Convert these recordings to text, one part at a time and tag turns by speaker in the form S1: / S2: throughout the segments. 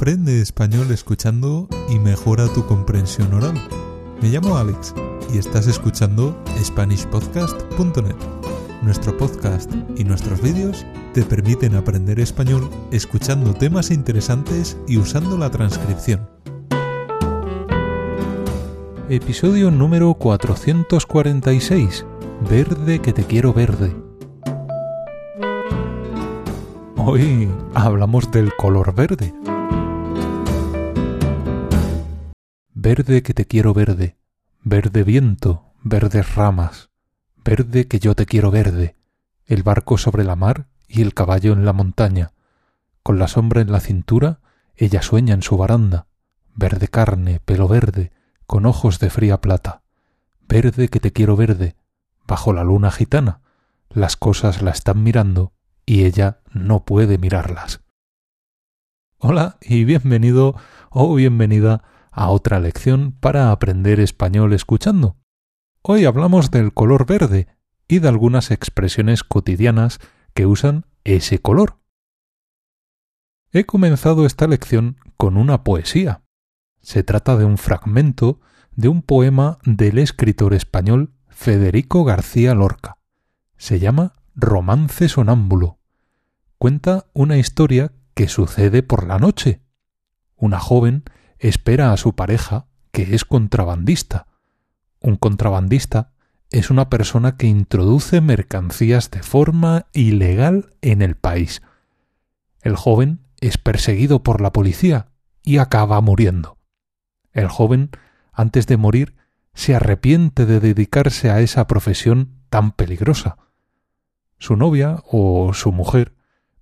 S1: Aprende español escuchando y mejora tu comprensión oral. Me llamo Alex y estás escuchando SpanishPodcast.net. Nuestro podcast y nuestros vídeos te permiten aprender español escuchando temas interesantes y usando la transcripción. Episodio número 446. Verde que te quiero verde. Hoy hablamos del color verde. Verde que te quiero verde, verde viento, verdes ramas, verde que yo te quiero verde, el barco sobre la mar y el caballo en la montaña. Con la sombra en la cintura, ella sueña en su baranda, verde carne, pelo verde, con ojos de fría plata. Verde que te quiero verde, bajo la luna gitana, las cosas la están mirando y ella no puede mirarlas. Hola y bienvenido o bienvenida a otra lección para aprender español escuchando. Hoy hablamos del color verde y de algunas expresiones cotidianas que usan ese color. He comenzado esta lección con una poesía. Se trata de un fragmento de un poema del escritor español Federico García Lorca. Se llama Romance Sonámbulo. Cuenta una historia que sucede por la noche. Una joven espera a su pareja, que es contrabandista. Un contrabandista es una persona que introduce mercancías de forma ilegal en el país. El joven es perseguido por la policía y acaba muriendo. El joven, antes de morir, se arrepiente de dedicarse a esa profesión tan peligrosa. Su novia o su mujer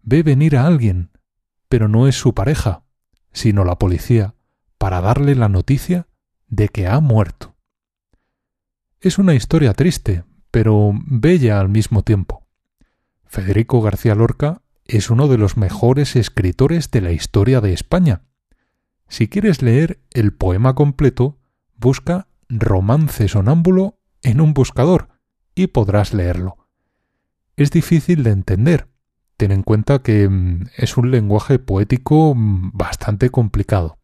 S1: ve venir a alguien, pero no es su pareja, sino la policía, para darle la noticia de que ha muerto. Es una historia triste, pero bella al mismo tiempo. Federico García Lorca es uno de los mejores escritores de la historia de España. Si quieres leer el poema completo, busca Romance sonámbulo en un buscador y podrás leerlo. Es difícil de entender. Ten en cuenta que mm, es un lenguaje poético mm, bastante complicado.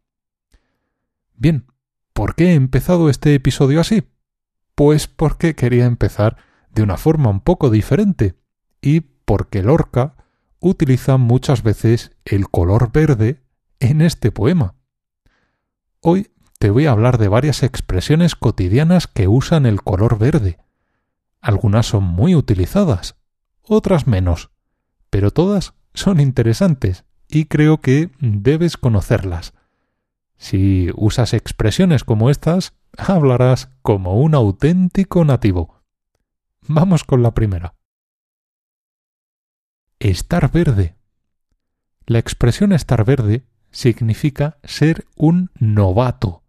S1: Bien, ¿por qué he empezado este episodio así? Pues porque quería empezar de una forma un poco diferente y porque Lorca utiliza muchas veces el color verde en este poema. Hoy te voy a hablar de varias expresiones cotidianas que usan el color verde. Algunas son muy utilizadas, otras menos, pero todas son interesantes y creo que debes conocerlas. Si usas expresiones como estas, hablarás como un auténtico nativo. Vamos con la primera. Estar verde. La expresión estar verde significa ser un novato,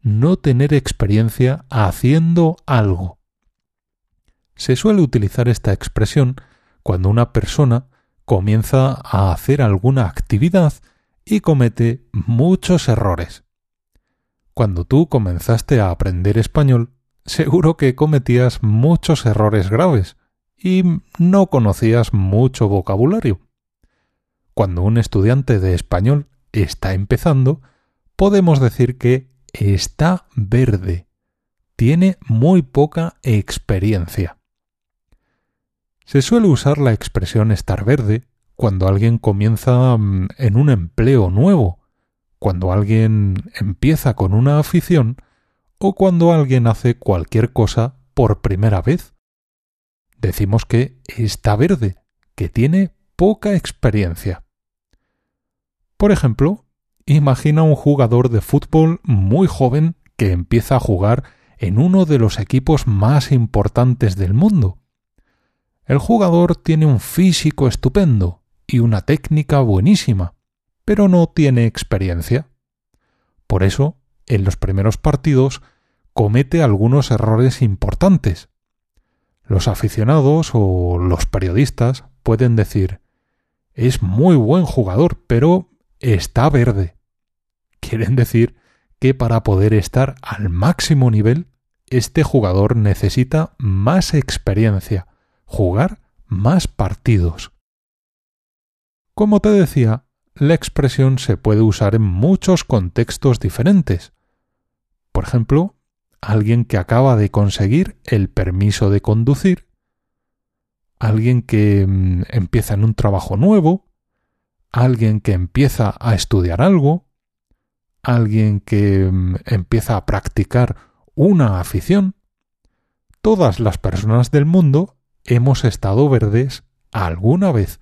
S1: no tener experiencia haciendo algo. Se suele utilizar esta expresión cuando una persona comienza a hacer alguna actividad y comete muchos errores. Cuando tú comenzaste a aprender español, seguro que cometías muchos errores graves y no conocías mucho vocabulario. Cuando un estudiante de español está empezando, podemos decir que está verde, tiene muy poca experiencia. Se suele usar la expresión estar verde cuando alguien comienza mm, en un empleo nuevo, cuando alguien empieza con una afición o cuando alguien hace cualquier cosa por primera vez. Decimos que está verde, que tiene poca experiencia. Por ejemplo, imagina un jugador de fútbol muy joven que empieza a jugar en uno de los equipos más importantes del mundo. El jugador tiene un físico estupendo, y una técnica buenísima, pero no tiene experiencia. Por eso, en los primeros partidos, comete algunos errores importantes. Los aficionados o los periodistas pueden decir es muy buen jugador, pero está verde. Quieren decir que para poder estar al máximo nivel, este jugador necesita más experiencia, jugar más partidos. Como te decía, la expresión se puede usar en muchos contextos diferentes. Por ejemplo, alguien que acaba de conseguir el permiso de conducir, alguien que mm, empieza en un trabajo nuevo, alguien que empieza a estudiar algo, alguien que mm, empieza a practicar una afición. Todas las personas del mundo hemos estado verdes alguna vez.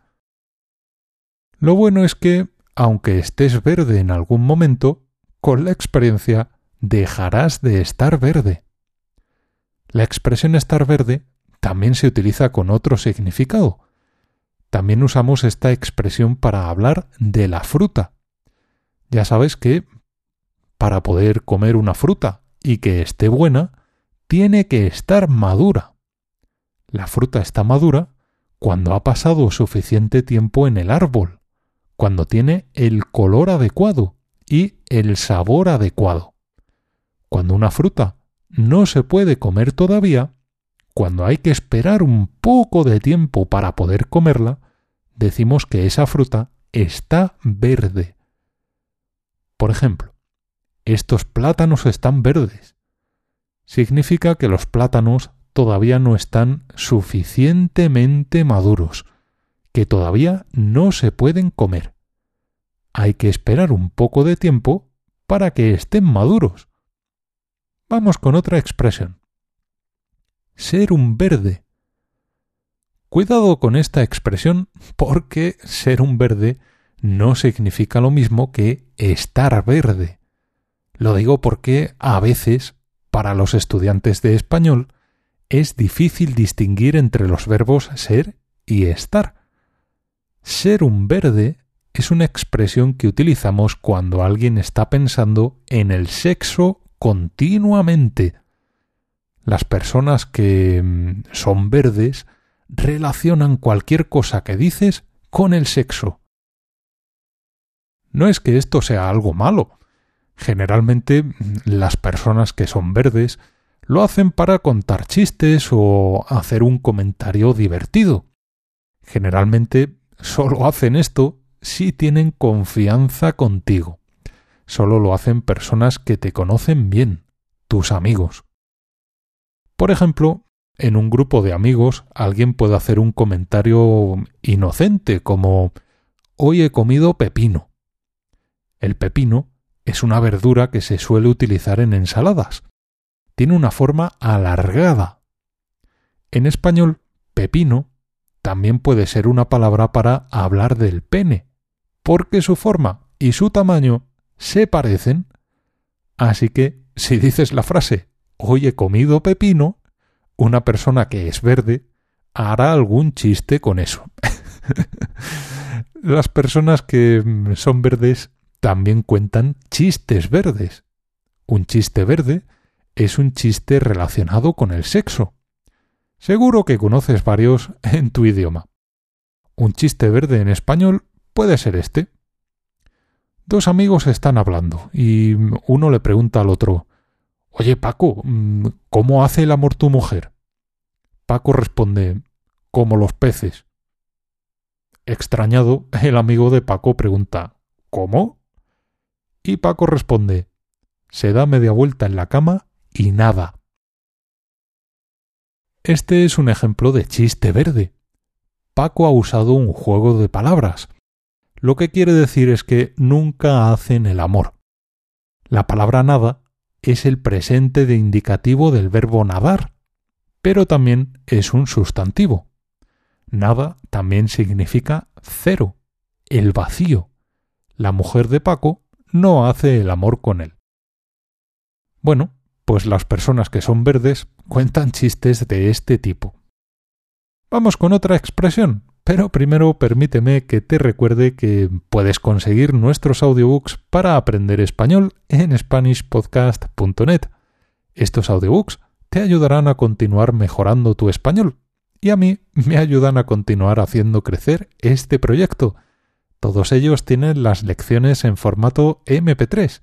S1: Lo bueno es que, aunque estés verde en algún momento, con la experiencia dejarás de estar verde. La expresión estar verde también se utiliza con otro significado. También usamos esta expresión para hablar de la fruta. Ya sabes que para poder comer una fruta y que esté buena, tiene que estar madura. La fruta está madura cuando ha pasado suficiente tiempo en el árbol, cuando tiene el color adecuado y el sabor adecuado. Cuando una fruta no se puede comer todavía, cuando hay que esperar un poco de tiempo para poder comerla, decimos que esa fruta está verde. Por ejemplo, estos plátanos están verdes. Significa que los plátanos todavía no están suficientemente maduros, que todavía no se pueden comer. Hay que esperar un poco de tiempo para que estén maduros. Vamos con otra expresión. Ser un verde. Cuidado con esta expresión porque ser un verde no significa lo mismo que estar verde. Lo digo porque a veces, para los estudiantes de español, es difícil distinguir entre los verbos ser y estar. Ser un verde es una expresión que utilizamos cuando alguien está pensando en el sexo continuamente. Las personas que mm, son verdes relacionan cualquier cosa que dices con el sexo. No es que esto sea algo malo. Generalmente mm, las personas que son verdes lo hacen para contar chistes o hacer un comentario divertido. Generalmente solo hacen esto si tienen confianza contigo. Solo lo hacen personas que te conocen bien, tus amigos. Por ejemplo, en un grupo de amigos alguien puede hacer un comentario inocente como Hoy he comido pepino. El pepino es una verdura que se suele utilizar en ensaladas tiene una forma alargada. En español, pepino también puede ser una palabra para hablar del pene, porque su forma y su tamaño se parecen. Así que, si dices la frase hoy he comido pepino, una persona que es verde hará algún chiste con eso. Las personas que son verdes también cuentan chistes verdes. Un chiste verde es un chiste relacionado con el sexo. Seguro que conoces varios en tu idioma. Un chiste verde en español puede ser este. Dos amigos están hablando y uno le pregunta al otro Oye Paco, ¿cómo hace el amor tu mujer? Paco responde como los peces. Extrañado, el amigo de Paco pregunta ¿Cómo? Y Paco responde se da media vuelta en la cama y nada. Este es un ejemplo de chiste verde. Paco ha usado un juego de palabras. Lo que quiere decir es que nunca hacen el amor. La palabra nada es el presente de indicativo del verbo nadar, pero también es un sustantivo. Nada también significa cero, el vacío. La mujer de Paco no hace el amor con él. Bueno, pues las personas que son verdes cuentan chistes de este tipo. Vamos con otra expresión, pero primero permíteme que te recuerde que puedes conseguir nuestros audiobooks para aprender español en SpanishPodcast.net. Estos audiobooks te ayudarán a continuar mejorando tu español y a mí me ayudan a continuar haciendo crecer este proyecto. Todos ellos tienen las lecciones en formato MP3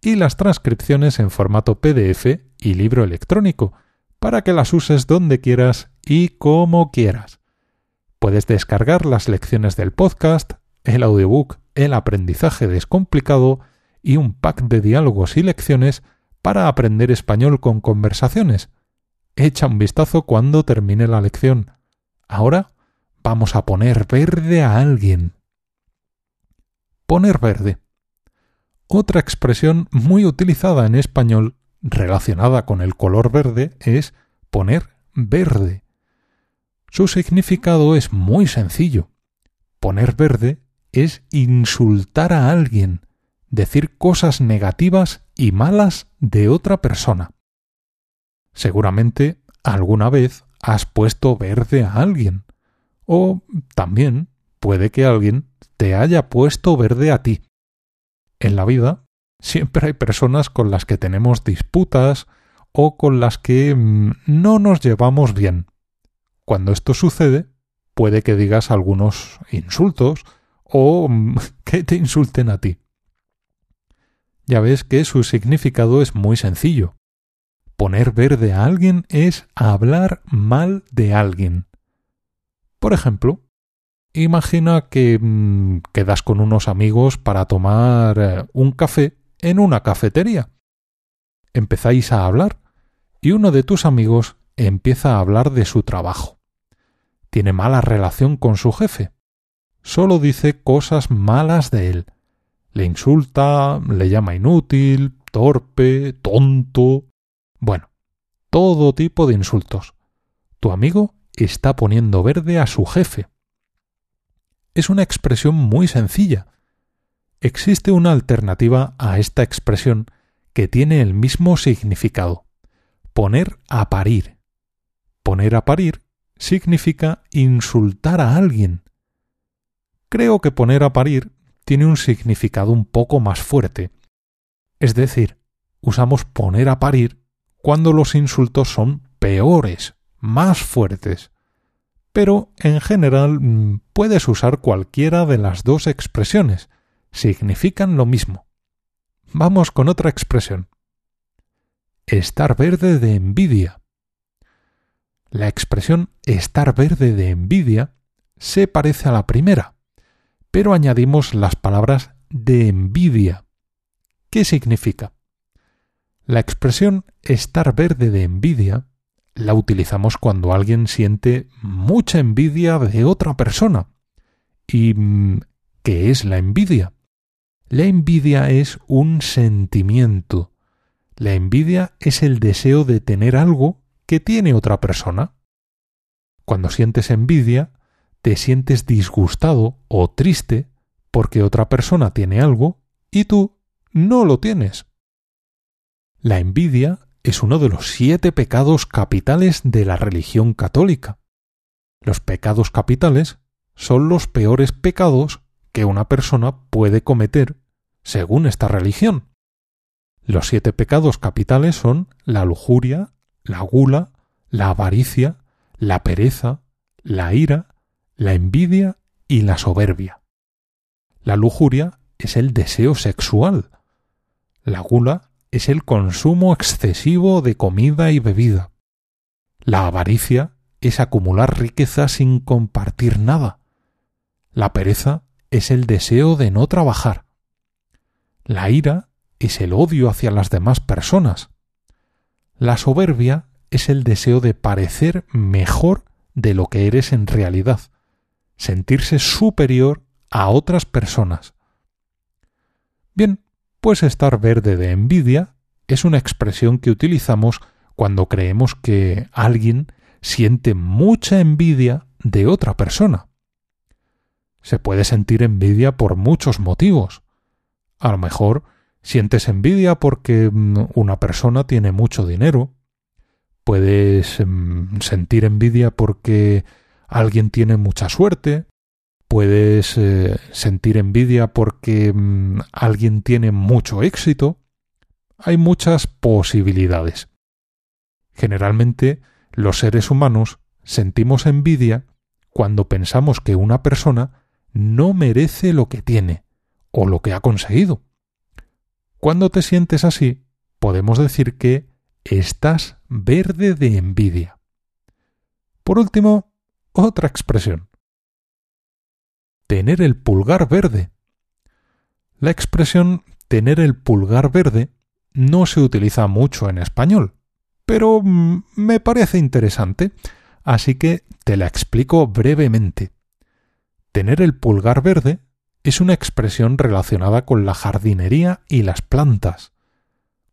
S1: y las transcripciones en formato PDF y libro electrónico, para que las uses donde quieras y como quieras. Puedes descargar las lecciones del podcast, el audiobook el aprendizaje descomplicado y un pack de diálogos y lecciones para aprender español con conversaciones. Echa un vistazo cuando termine la lección. Ahora vamos a poner verde a alguien. Poner verde. Otra expresión muy utilizada en español relacionada con el color verde es poner verde. Su significado es muy sencillo. Poner verde es insultar a alguien, decir cosas negativas y malas de otra persona. Seguramente alguna vez has puesto verde a alguien. O también puede que alguien te haya puesto verde a ti. En la vida siempre hay personas con las que tenemos disputas o con las que mm, no nos llevamos bien. Cuando esto sucede, puede que digas algunos insultos o mm, que te insulten a ti. Ya ves que su significado es muy sencillo. Poner verde a alguien es hablar mal de alguien. Por ejemplo, Imagina que mm, quedas con unos amigos para tomar eh, un café en una cafetería. Empezáis a hablar y uno de tus amigos empieza a hablar de su trabajo. Tiene mala relación con su jefe. Solo dice cosas malas de él. Le insulta, le llama inútil, torpe, tonto. Bueno, todo tipo de insultos. Tu amigo está poniendo verde a su jefe es una expresión muy sencilla. Existe una alternativa a esta expresión que tiene el mismo significado. Poner a parir. Poner a parir significa insultar a alguien. Creo que poner a parir tiene un significado un poco más fuerte. Es decir, usamos poner a parir cuando los insultos son peores, más fuertes pero en general mm, puedes usar cualquiera de las dos expresiones. Significan lo mismo. Vamos con otra expresión. Estar verde de envidia. La expresión estar verde de envidia se parece a la primera, pero añadimos las palabras de envidia. ¿Qué significa? La expresión estar verde de envidia la utilizamos cuando alguien siente mucha envidia de otra persona. ¿Y mm, qué es la envidia? La envidia es un sentimiento. La envidia es el deseo de tener algo que tiene otra persona. Cuando sientes envidia, te sientes disgustado o triste porque otra persona tiene algo y tú no lo tienes. La envidia es uno de los siete pecados capitales de la religión católica. Los pecados capitales son los peores pecados que una persona puede cometer según esta religión. Los siete pecados capitales son la lujuria, la gula, la avaricia, la pereza, la ira, la envidia y la soberbia. La lujuria es el deseo sexual. La gula es el consumo excesivo de comida y bebida. La avaricia es acumular riqueza sin compartir nada. La pereza es el deseo de no trabajar. La ira es el odio hacia las demás personas. La soberbia es el deseo de parecer mejor de lo que eres en realidad, sentirse superior a otras personas. Bien, pues estar verde de envidia es una expresión que utilizamos cuando creemos que alguien siente mucha envidia de otra persona. Se puede sentir envidia por muchos motivos. A lo mejor sientes envidia porque mm, una persona tiene mucho dinero. Puedes mm, sentir envidia porque alguien tiene mucha suerte puedes eh, sentir envidia porque mm, alguien tiene mucho éxito. Hay muchas posibilidades. Generalmente los seres humanos sentimos envidia cuando pensamos que una persona no merece lo que tiene o lo que ha conseguido. Cuando te sientes así, podemos decir que estás verde de envidia. Por último, otra expresión tener el pulgar verde. La expresión tener el pulgar verde no se utiliza mucho en español, pero me parece interesante, así que te la explico brevemente. Tener el pulgar verde es una expresión relacionada con la jardinería y las plantas.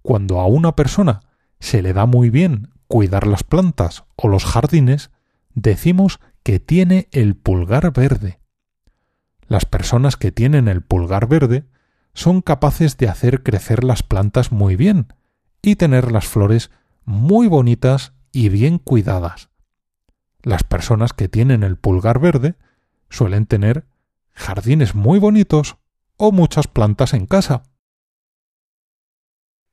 S1: Cuando a una persona se le da muy bien cuidar las plantas o los jardines, decimos que tiene el pulgar verde. Las personas que tienen el pulgar verde son capaces de hacer crecer las plantas muy bien y tener las flores muy bonitas y bien cuidadas. Las personas que tienen el pulgar verde suelen tener jardines muy bonitos o muchas plantas en casa.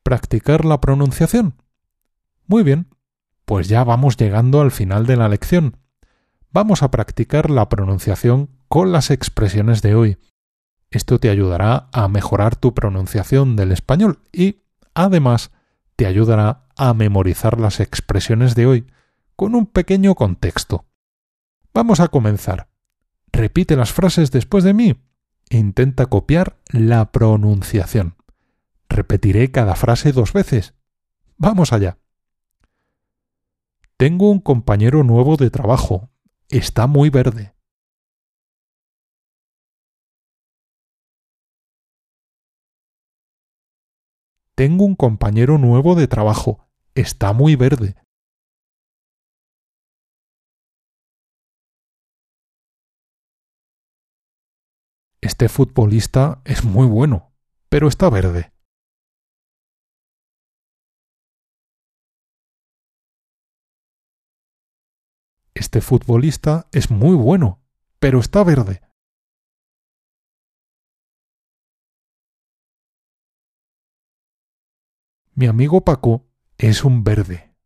S1: ¿Practicar la pronunciación? Muy bien, pues ya vamos llegando al final de la lección. Vamos a practicar la pronunciación con las expresiones de hoy. Esto te ayudará a mejorar tu pronunciación del español y, además, te ayudará a memorizar las expresiones de hoy con un pequeño contexto. Vamos a comenzar. Repite las frases después de mí. Intenta copiar la pronunciación. Repetiré cada frase dos veces. Vamos allá. Tengo un compañero nuevo de trabajo. Está muy verde. Tengo un compañero nuevo de trabajo. Está muy verde. Este futbolista es muy bueno, pero está verde. Este futbolista es muy bueno, pero está verde. Mi amigo Paco es un verde.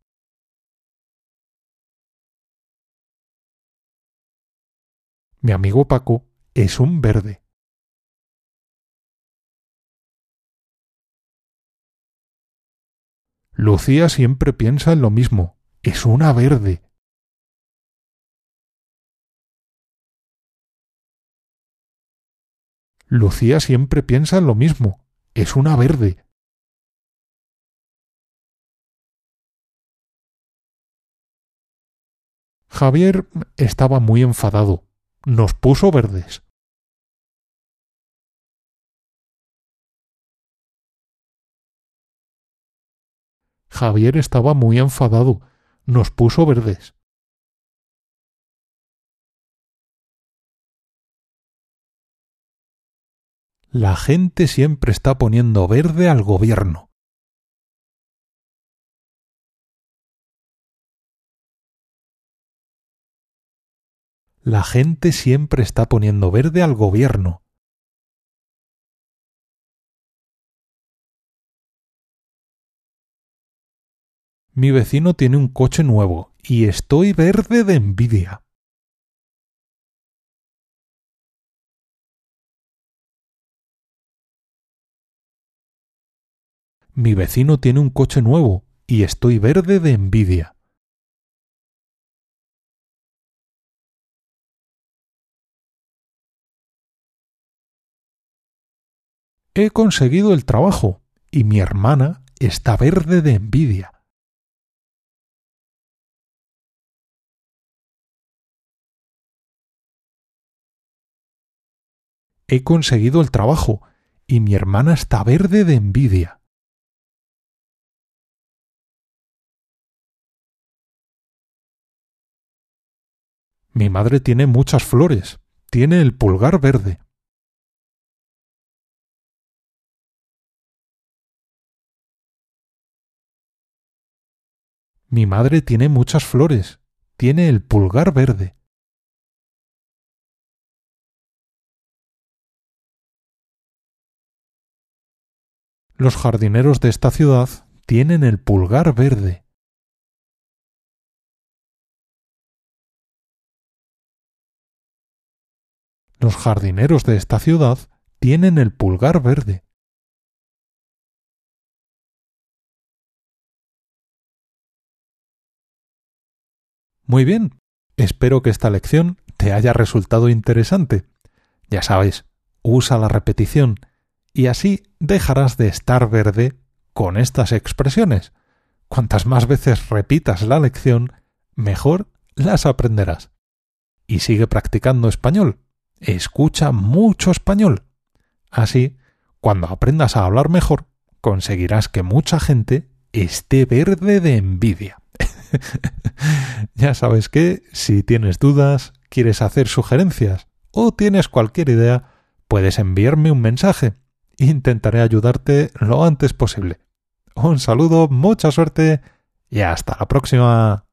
S1: Mi amigo Paco es un verde. Lucía siempre piensa en lo mismo. Es una verde. Lucía siempre piensa en lo mismo. Es una verde. Javier estaba muy enfadado. Nos puso verdes. Javier estaba muy enfadado. Nos puso verdes. La gente siempre está poniendo verde al gobierno. La gente siempre está poniendo verde al gobierno. Mi vecino tiene un coche nuevo y estoy verde de envidia. Mi vecino tiene un coche nuevo y estoy verde de envidia. He conseguido el trabajo y mi hermana está verde de envidia. He conseguido el trabajo y mi hermana está verde de envidia. Mi madre tiene muchas flores, tiene el pulgar verde. Mi madre tiene muchas flores. Tiene el pulgar verde. Los jardineros de esta ciudad tienen el pulgar verde. Los jardineros de esta ciudad tienen el pulgar verde. Muy bien, espero que esta lección te haya resultado interesante. Ya sabes, usa la repetición y así dejarás de estar verde con estas expresiones. Cuantas más veces repitas la lección, mejor las aprenderás. Y sigue practicando español. Escucha mucho español. Así, cuando aprendas a hablar mejor, conseguirás que mucha gente esté verde de envidia. ya sabes que, si tienes dudas, quieres hacer sugerencias o tienes cualquier idea, puedes enviarme un mensaje. Intentaré ayudarte lo antes posible. Un saludo, mucha suerte y hasta la próxima.